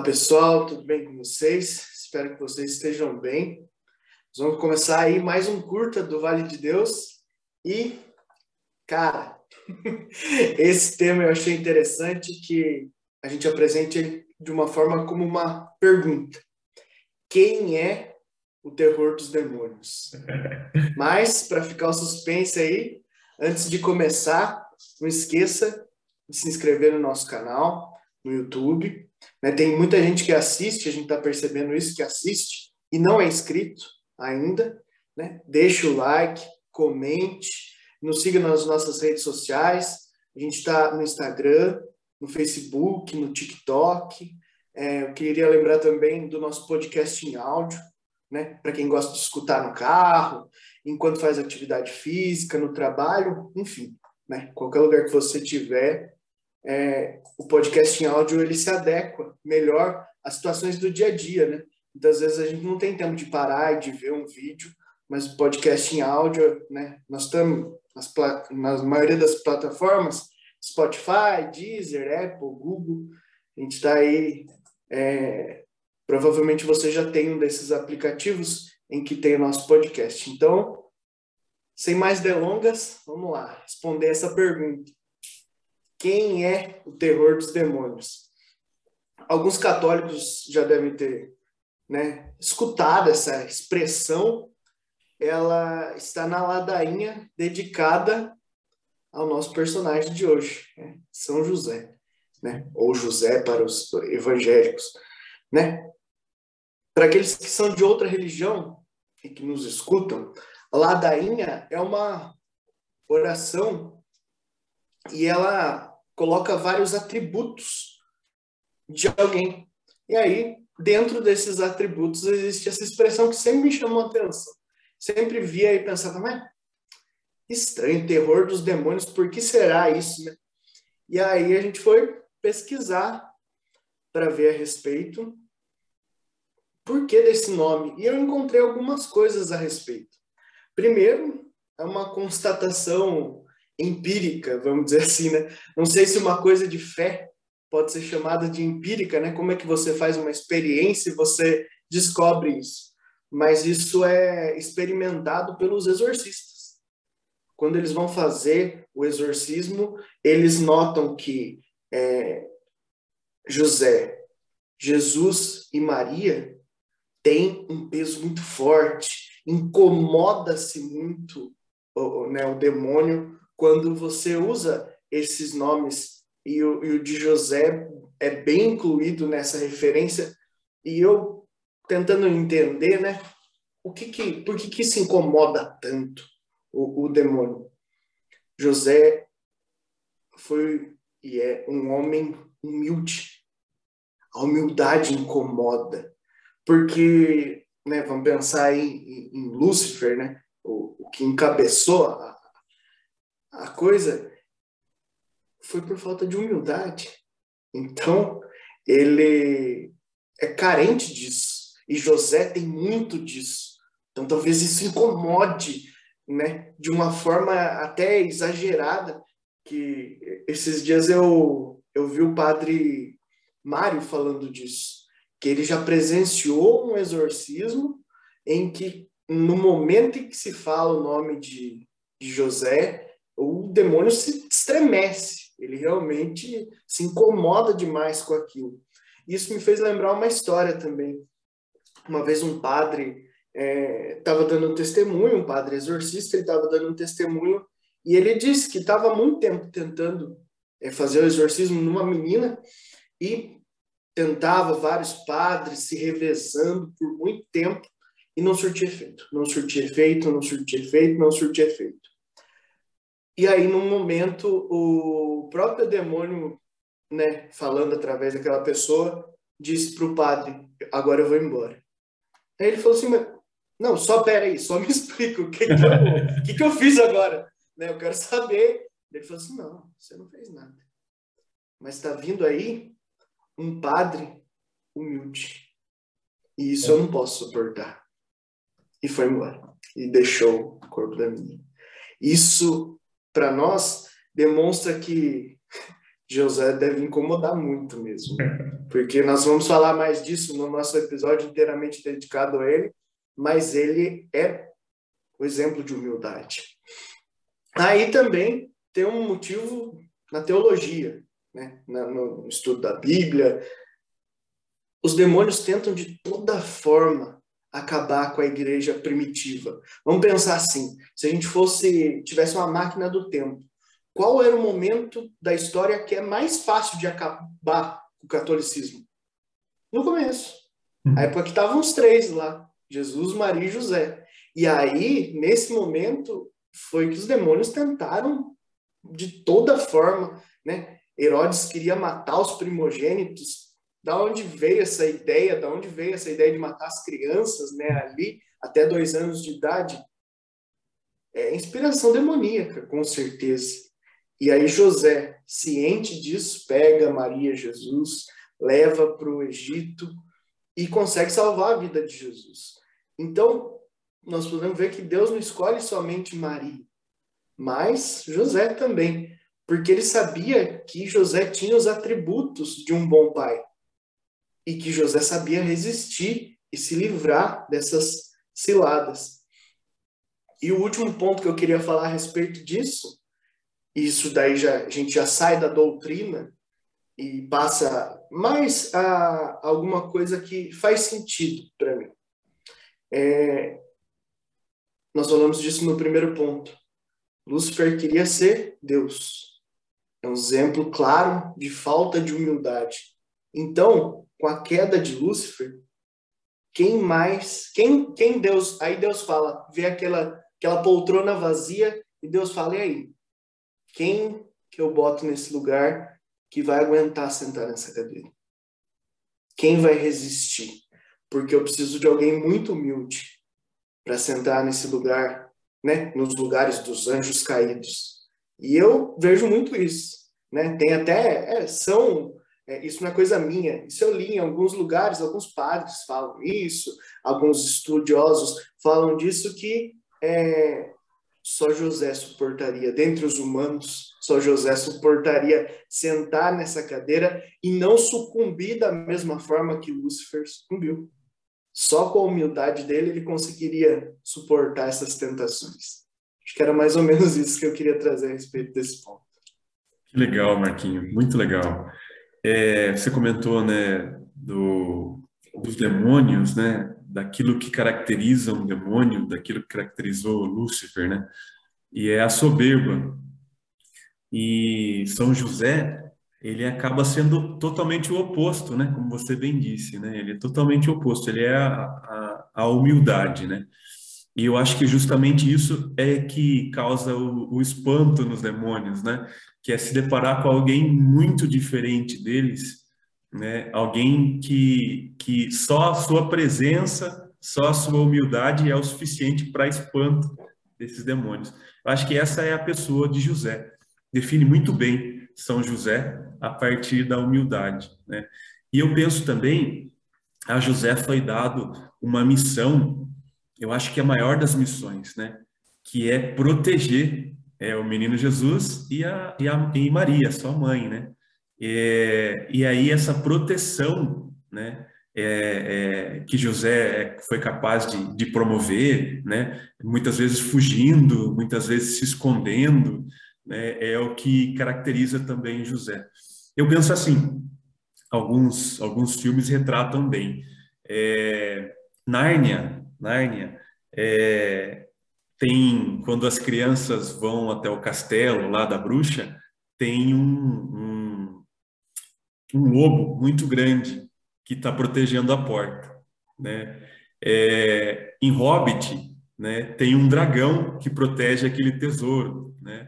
Olá pessoal, tudo bem com vocês? Espero que vocês estejam bem. Nós vamos começar aí mais um curta do Vale de Deus e, cara, esse tema eu achei interessante que a gente apresente ele de uma forma como uma pergunta. Quem é o terror dos demônios? Mas, para ficar o suspense aí, antes de começar, não esqueça de se inscrever no nosso canal, no YouTube, né? Tem muita gente que assiste, a gente está percebendo isso, que assiste e não é inscrito ainda. Né? Deixe o like, comente, nos siga nas nossas redes sociais. A gente está no Instagram, no Facebook, no TikTok. É, eu queria lembrar também do nosso podcast em áudio, né? Para quem gosta de escutar no carro, enquanto faz atividade física, no trabalho, enfim, né? Qualquer lugar que você tiver, é, o podcast em áudio ele se adequa melhor às situações do dia a dia, né? Muitas vezes a gente não tem tempo de parar e de ver um vídeo, mas o podcast em áudio, né? Nós estamos nas, na maioria das plataformas, Spotify, Deezer, Apple, Google, a gente está aí. É, provavelmente você já tem um desses aplicativos em que tem o nosso podcast. Então, sem mais delongas, vamos lá responder essa pergunta. Quem é o terror dos demônios? Alguns católicos já devem ter né, escutado essa expressão. Ela está na ladainha dedicada ao nosso personagem de hoje, né? São José, né? ou José para os evangélicos. Né? Para aqueles que são de outra religião e que nos escutam, a ladainha é uma oração e ela coloca vários atributos de alguém. E aí, dentro desses atributos, existe essa expressão que sempre me chamou atenção. Sempre via e pensava, mas estranho, terror dos demônios, por que será isso? Né? E aí a gente foi pesquisar para ver a respeito por que desse nome. E eu encontrei algumas coisas a respeito. Primeiro, é uma constatação empírica, vamos dizer assim, né? Não sei se uma coisa de fé pode ser chamada de empírica, né? Como é que você faz uma experiência e você descobre isso? Mas isso é experimentado pelos exorcistas. Quando eles vão fazer o exorcismo, eles notam que é, José, Jesus e Maria têm um peso muito forte, incomoda-se muito né, o demônio quando você usa esses nomes e o, e o de José é bem incluído nessa referência e eu tentando entender, né, o que que, por que que se incomoda tanto o, o demônio? José foi e é um homem humilde. A humildade incomoda, porque, né, vamos pensar em, em, em Lúcifer, né, o, o que encabeçou a, a coisa foi por falta de humildade. Então, ele é carente disso. E José tem muito disso. Então, talvez isso incomode, né? De uma forma até exagerada. Que esses dias eu, eu vi o padre Mário falando disso. Que ele já presenciou um exorcismo em que, no momento em que se fala o nome de, de José, o demônio se estremece, ele realmente se incomoda demais com aquilo. Isso me fez lembrar uma história também. Uma vez um padre estava é, dando um testemunho, um padre exorcista, ele estava dando um testemunho e ele disse que estava muito tempo tentando é, fazer o exorcismo numa menina e tentava vários padres se revezando por muito tempo e não surtia efeito, não surtia efeito, não surtia efeito, não surtia efeito. E aí, num momento, o próprio demônio, né, falando através daquela pessoa, disse para o padre: Agora eu vou embora. Aí ele falou assim: Não, só pera aí, só me explica o que, que, eu, que, que eu fiz agora. Né, eu quero saber. Ele falou assim: Não, você não fez nada. Mas está vindo aí um padre humilde. E isso eu não posso suportar. E foi embora. E deixou o corpo da menina. Isso para nós demonstra que José deve incomodar muito mesmo, porque nós vamos falar mais disso no nosso episódio inteiramente dedicado a ele, mas ele é o exemplo de humildade. Aí também tem um motivo na teologia, né? no estudo da Bíblia. Os demônios tentam de toda forma acabar com a igreja primitiva. Vamos pensar assim: se a gente fosse tivesse uma máquina do tempo, qual era o momento da história que é mais fácil de acabar com o catolicismo? No começo. Hum. A época que estavam os três lá: Jesus, Maria e José. E aí, nesse momento, foi que os demônios tentaram de toda forma, né? Herodes queria matar os primogênitos. Da onde veio essa ideia? Da onde veio essa ideia de matar as crianças, né? Ali até dois anos de idade? É inspiração demoníaca, com certeza. E aí José, ciente disso, pega Maria Jesus, leva para o Egito e consegue salvar a vida de Jesus. Então, nós podemos ver que Deus não escolhe somente Maria, mas José também, porque ele sabia que José tinha os atributos de um bom pai e que José sabia resistir e se livrar dessas ciladas. E o último ponto que eu queria falar a respeito disso, isso daí já a gente já sai da doutrina e passa mais a alguma coisa que faz sentido para mim. É, nós falamos disso no primeiro ponto. Lúcifer queria ser Deus. É um exemplo claro de falta de humildade. Então, com a queda de Lúcifer, quem mais, quem, quem Deus, aí Deus fala, vê aquela, aquela poltrona vazia e Deus fala, e aí? Quem que eu boto nesse lugar que vai aguentar sentar nessa cadeira? Quem vai resistir? Porque eu preciso de alguém muito humilde para sentar nesse lugar né, nos lugares dos anjos caídos. E eu vejo muito isso, né? Tem até é, são é, isso não é coisa minha. Isso eu li em alguns lugares, alguns padres falam isso, alguns estudiosos falam disso que é, só José suportaria, dentre os humanos, só José suportaria sentar nessa cadeira e não sucumbir da mesma forma que Lúcifer sucumbiu. Só com a humildade dele ele conseguiria suportar essas tentações. Acho que era mais ou menos isso que eu queria trazer a respeito desse ponto. Que legal, Marquinho, muito legal. É, você comentou, né, do, dos demônios, né, daquilo que caracteriza um demônio, daquilo que caracterizou Lúcifer, né, e é a soberba. E São José, ele acaba sendo totalmente o oposto, né? Como você bem disse, né? Ele é totalmente o oposto, ele é a, a, a humildade, né? E eu acho que justamente isso é que causa o, o, espanto nos demônios, né? Que é se deparar com alguém muito diferente deles, né? Alguém que, que só a sua presença, só a sua humildade é o suficiente para espanto desses demônios. Eu acho que essa é a pessoa de José. Define muito bem São José a partir da humildade. Né? E eu penso também, a José foi dado uma missão, eu acho que é a maior das missões, né? que é proteger é, o menino Jesus e, a, e, a, e Maria, sua mãe. Né? É, e aí essa proteção né? É, é, que José foi capaz de, de, promover, né? muitas vezes fugindo, muitas vezes se escondendo, né? é o que caracteriza também José. Eu penso assim, alguns, alguns filmes retratam bem. É, Nárnia, Nárnia é, tem, quando as crianças vão até o castelo lá da bruxa, tem um, um, um lobo muito grande que está protegendo a porta. Né? É, em Hobbit, né, tem um dragão que protege aquele tesouro. Né?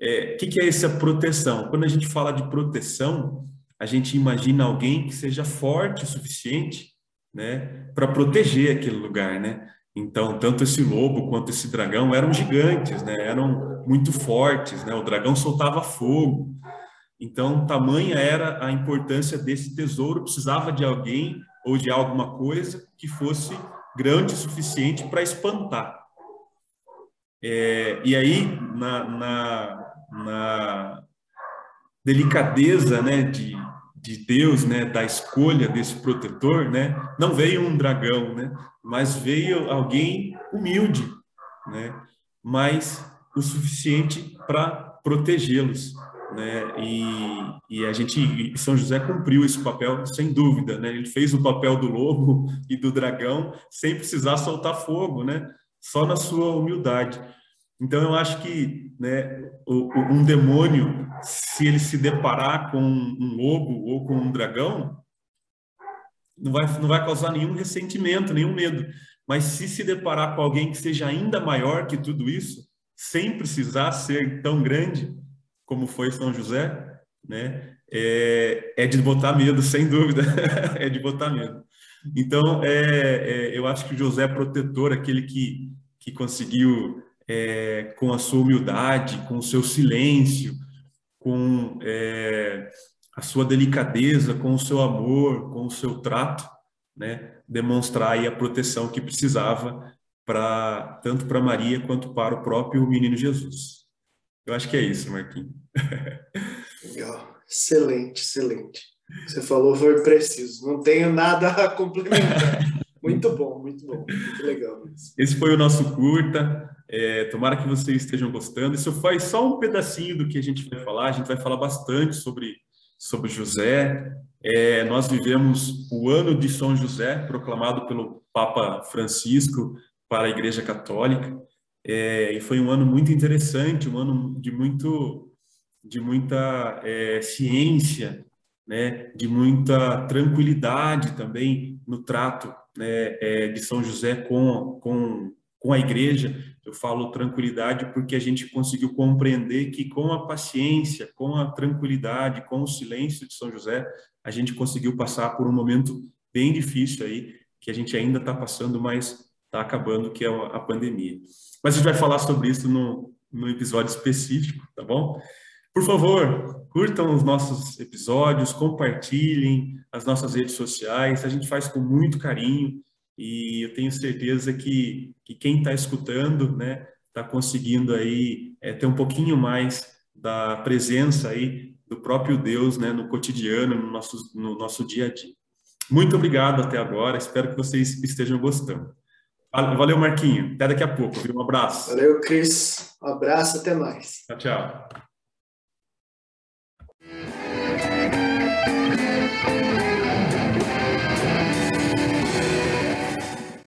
É, o que, que é essa proteção? Quando a gente fala de proteção, a gente imagina alguém que seja forte o suficiente né, para proteger aquele lugar, né? Então, tanto esse lobo quanto esse dragão eram gigantes, né? Eram muito fortes, né? O dragão soltava fogo. Então, tamanha era a importância desse tesouro, precisava de alguém ou de alguma coisa que fosse grande o suficiente para espantar. É, e aí, na, na, na, delicadeza, né, de, de Deus, né, da escolha desse protetor, né, não veio um dragão, né, mas veio alguém humilde, né, mas o suficiente para protegê-los, né, e, e a gente, São José cumpriu esse papel sem dúvida, né, ele fez o papel do lobo e do dragão sem precisar soltar fogo, né, só na sua humildade. Então, eu acho que né, um demônio, se ele se deparar com um lobo ou com um dragão, não vai, não vai causar nenhum ressentimento, nenhum medo. Mas se se deparar com alguém que seja ainda maior que tudo isso, sem precisar ser tão grande como foi São José, né, é, é de botar medo, sem dúvida, é de botar medo. Então, é, é, eu acho que o José é protetor, aquele que, que conseguiu é, com a sua humildade, com o seu silêncio, com é, a sua delicadeza, com o seu amor, com o seu trato, né, demonstrar aí a proteção que precisava para tanto para Maria quanto para o próprio menino Jesus. Eu acho que é isso, Marquinhos. Legal, excelente, excelente. Você falou foi preciso. Não tenho nada a complementar. Muito bom, muito bom, muito legal. Esse foi o nosso curta. É, tomara que vocês estejam gostando. Isso foi só um pedacinho do que a gente vai falar. A gente vai falar bastante sobre, sobre José. É, nós vivemos o ano de São José, proclamado pelo Papa Francisco para a Igreja Católica. É, e foi um ano muito interessante, um ano de muito de muita é, ciência, né, de muita tranquilidade também no trato né, é, de São José com, com, com a igreja, eu falo tranquilidade porque a gente conseguiu compreender que com a paciência, com a tranquilidade, com o silêncio de São José, a gente conseguiu passar por um momento bem difícil aí, que a gente ainda está passando, mas está acabando, que é a pandemia. Mas a gente vai falar sobre isso no, no episódio específico, tá bom? Por favor, curtam os nossos episódios, compartilhem as nossas redes sociais, a gente faz com muito carinho e eu tenho certeza que, que quem está escutando, né, está conseguindo aí é, ter um pouquinho mais da presença aí do próprio Deus, né, no cotidiano, no nosso, no nosso dia a dia. Muito obrigado até agora, espero que vocês estejam gostando. Valeu, Marquinho. Até daqui a pouco. Um abraço. Valeu, Cris. Um abraço, até mais. Tchau, tchau.